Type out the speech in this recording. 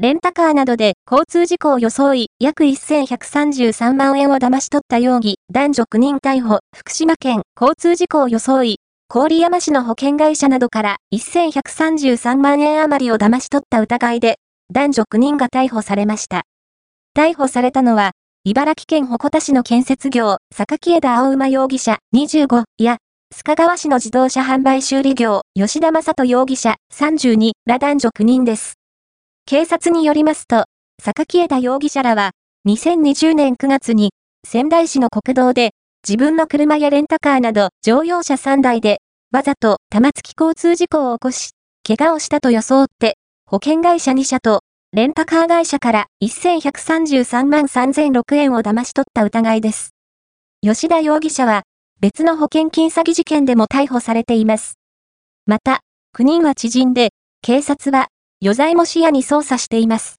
レンタカーなどで交通事故を装い、約1133万円を騙し取った容疑、男女9人逮捕、福島県交通事故を装い、郡山市の保険会社などから1133万円余りを騙し取った疑いで、男女9人が逮捕されました。逮捕されたのは、茨城県鉾田市の建設業、榊枝青馬容疑者25や、須賀川市の自動車販売修理業、吉田正人容疑者32ら男女9人です。警察によりますと、榊枝容疑者らは、2020年9月に、仙台市の国道で、自分の車やレンタカーなど乗用車3台で、わざと玉突き交通事故を起こし、怪我をしたと装って、保険会社2社とレンタカー会社から1133万3006円を騙し取った疑いです。吉田容疑者は別の保険金詐欺事件でも逮捕されています。また、9人は知人で、警察は余罪も視野に捜査しています。